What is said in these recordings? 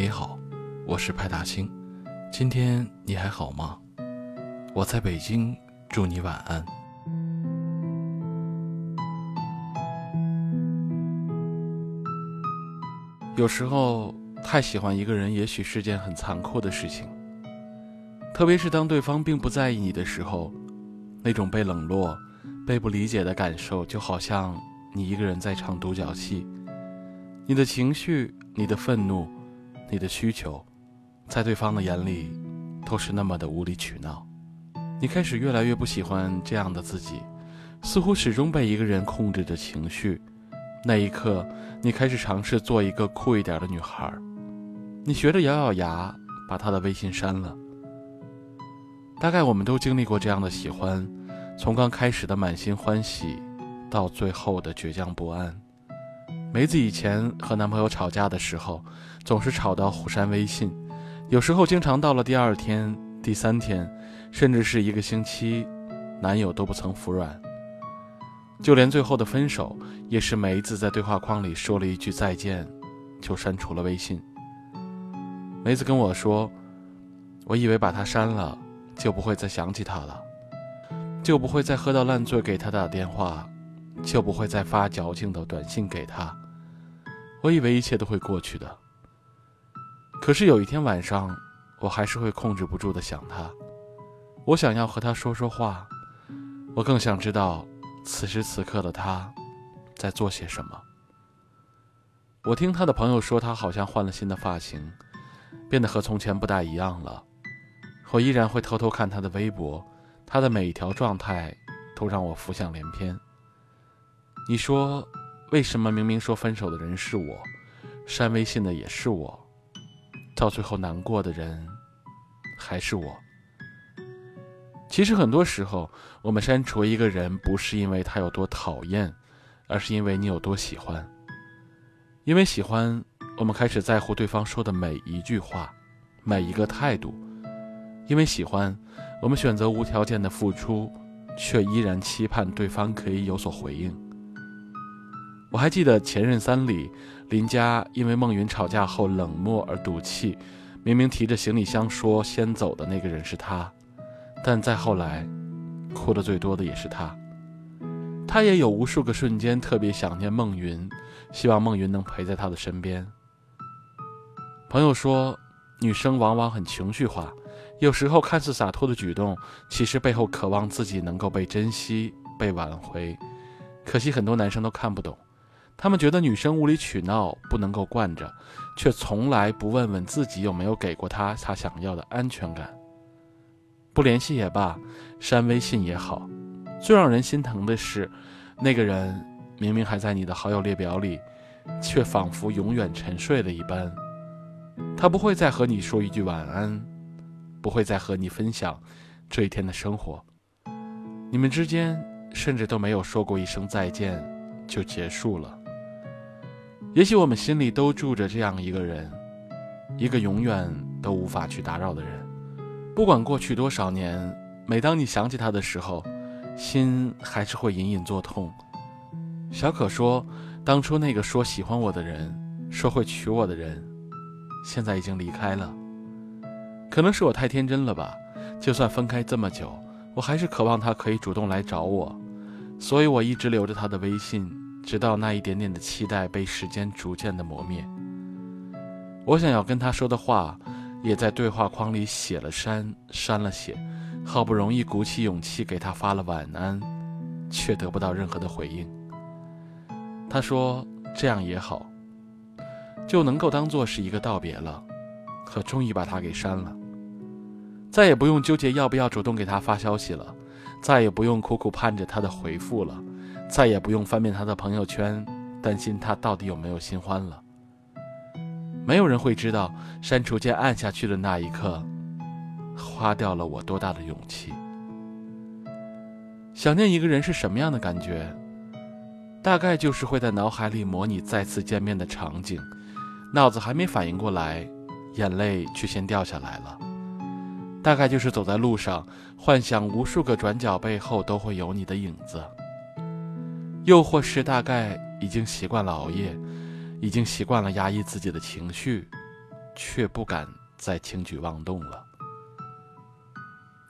你好，我是派大星。今天你还好吗？我在北京，祝你晚安。有时候太喜欢一个人，也许是件很残酷的事情。特别是当对方并不在意你的时候，那种被冷落、被不理解的感受，就好像你一个人在唱独角戏。你的情绪、你的愤怒、你的需求，在对方的眼里，都是那么的无理取闹。你开始越来越不喜欢这样的自己，似乎始终被一个人控制着情绪。那一刻，你开始尝试做一个酷一点的女孩。你学着咬咬牙，把他的微信删了。大概我们都经历过这样的喜欢，从刚开始的满心欢喜，到最后的倔强不安。梅子以前和男朋友吵架的时候，总是吵到互删微信，有时候经常到了第二天、第三天，甚至是一个星期，男友都不曾服软。就连最后的分手，也是梅子在对话框里说了一句再见，就删除了微信。梅子跟我说：“我以为把他删了，就不会再想起他了，就不会再喝到烂醉给他打电话。”就不会再发矫情的短信给他。我以为一切都会过去的，可是有一天晚上，我还是会控制不住的想他。我想要和他说说话，我更想知道此时此刻的他在做些什么。我听他的朋友说，他好像换了新的发型，变得和从前不大一样了。我依然会偷偷看他的微博，他的每一条状态都让我浮想联翩。你说，为什么明明说分手的人是我，删微信的也是我，到最后难过的人还是我？其实很多时候，我们删除一个人，不是因为他有多讨厌，而是因为你有多喜欢。因为喜欢，我们开始在乎对方说的每一句话，每一个态度。因为喜欢，我们选择无条件的付出，却依然期盼对方可以有所回应。我还记得《前任三》里，林佳因为孟云吵架后冷漠而赌气，明明提着行李箱说先走的那个人是他，但再后来，哭的最多的也是他。他也有无数个瞬间特别想念孟云，希望孟云能陪在他的身边。朋友说，女生往往很情绪化，有时候看似洒脱的举动，其实背后渴望自己能够被珍惜、被挽回。可惜很多男生都看不懂。他们觉得女生无理取闹不能够惯着，却从来不问问自己有没有给过她她想要的安全感。不联系也罢，删微信也好，最让人心疼的是，那个人明明还在你的好友列表里，却仿佛永远沉睡了一般。他不会再和你说一句晚安，不会再和你分享这一天的生活，你们之间甚至都没有说过一声再见，就结束了。也许我们心里都住着这样一个人，一个永远都无法去打扰的人。不管过去多少年，每当你想起他的时候，心还是会隐隐作痛。小可说，当初那个说喜欢我的人，说会娶我的人，现在已经离开了。可能是我太天真了吧？就算分开这么久，我还是渴望他可以主动来找我，所以我一直留着他的微信。直到那一点点的期待被时间逐渐的磨灭，我想要跟他说的话，也在对话框里写了删，删了写，好不容易鼓起勇气给他发了晚安，却得不到任何的回应。他说这样也好，就能够当做是一个道别了，可终于把他给删了，再也不用纠结要不要主动给他发消息了，再也不用苦苦盼着他的回复了。再也不用翻遍他的朋友圈，担心他到底有没有新欢了。没有人会知道删除键按下去的那一刻，花掉了我多大的勇气。想念一个人是什么样的感觉？大概就是会在脑海里模拟再次见面的场景，脑子还没反应过来，眼泪却先掉下来了。大概就是走在路上，幻想无数个转角背后都会有你的影子。又或是大概已经习惯了熬夜，已经习惯了压抑自己的情绪，却不敢再轻举妄动了。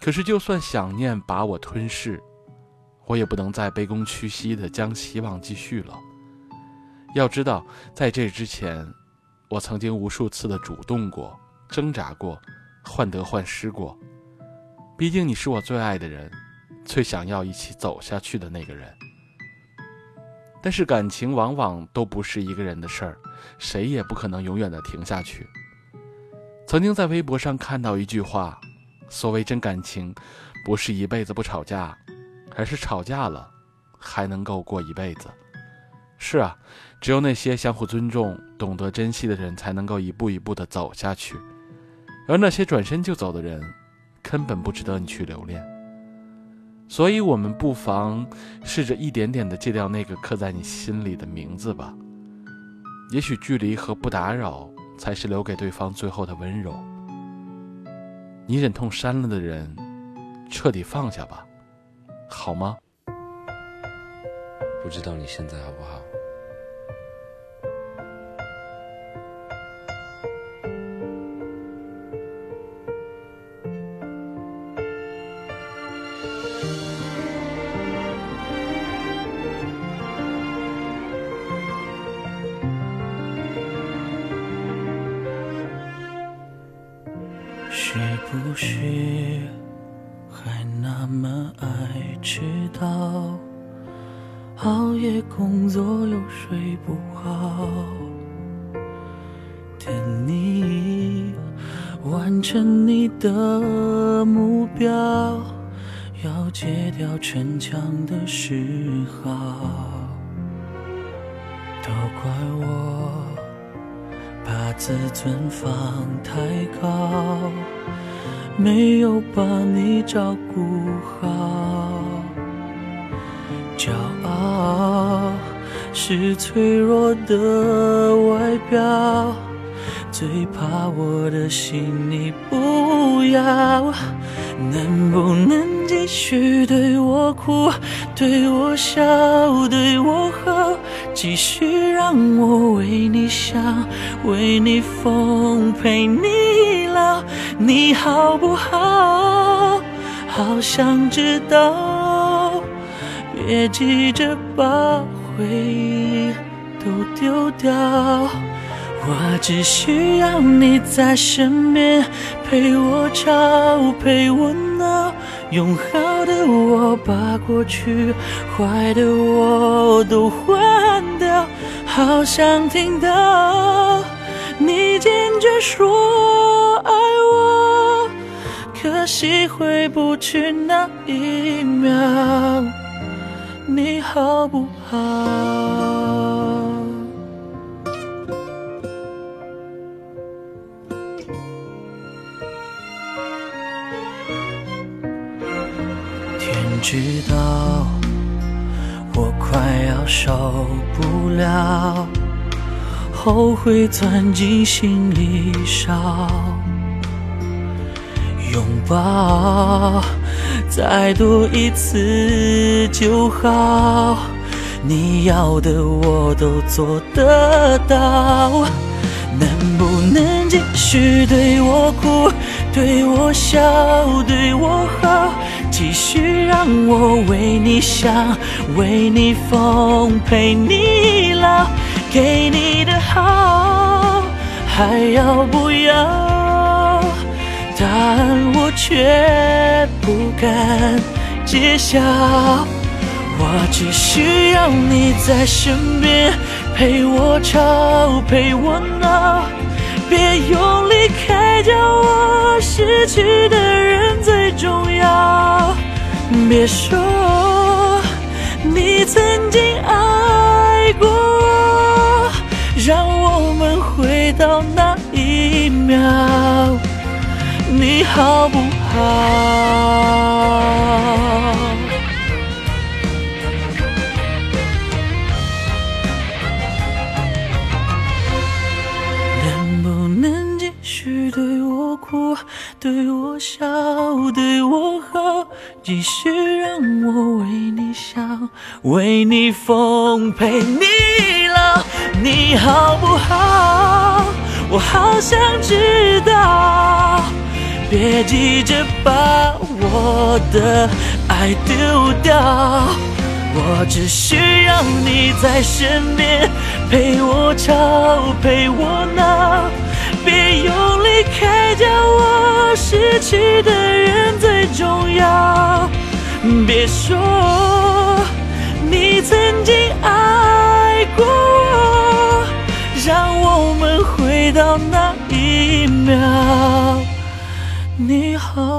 可是，就算想念把我吞噬，我也不能再卑躬屈膝的将希望继续了。要知道，在这之前，我曾经无数次的主动过、挣扎过、患得患失过。毕竟你是我最爱的人，最想要一起走下去的那个人。但是感情往往都不是一个人的事儿，谁也不可能永远的停下去。曾经在微博上看到一句话。所谓真感情，不是一辈子不吵架，而是吵架了还能够过一辈子。是啊，只有那些相互尊重、懂得珍惜的人，才能够一步一步的走下去。而那些转身就走的人，根本不值得你去留恋。所以，我们不妨试着一点点的戒掉那个刻在你心里的名字吧。也许距离和不打扰，才是留给对方最后的温柔。你忍痛删了的人，彻底放下吧，好吗？不知道你现在好不好？是不是还那么爱迟到？熬夜工作又睡不好，等你完成你的目标，要戒掉逞强的嗜好，都怪我。把自尊放太高，没有把你照顾好。骄傲是脆弱的外表，最怕我的心你不要。能不能继续对我哭，对我笑，对我好？继续让我为你想，为你疯，陪你老，你好不好？好想知道，别急着把回忆都丢掉，我只需要你在身边，陪我吵，陪我闹。用好的我把过去坏的我都换掉，好想听到你坚决说爱我，可惜回不去那一秒，你好不好？知道我快要受不了，后悔钻进心里烧，拥抱再多一次就好，你要的我都做得到，能不能继续对我哭，对我笑，对我好？继续让我为你想，为你疯，陪你老，给你的好还要不要？答案我却不敢揭晓。我只需要你在身边，陪我吵，陪我闹，别用离开叫我失去的人最重要。别说你曾经爱过我，让我们回到那一秒，你好不好？对我笑，对我好？继续让我为你想，为你疯，陪你老，你好不好？我好想知道。别急着把我的爱丢掉，我只需要你在身边，陪我吵，陪我闹，别用离开教我失去的人最重要。别说你曾经爱过我，让我们回到那一秒。你好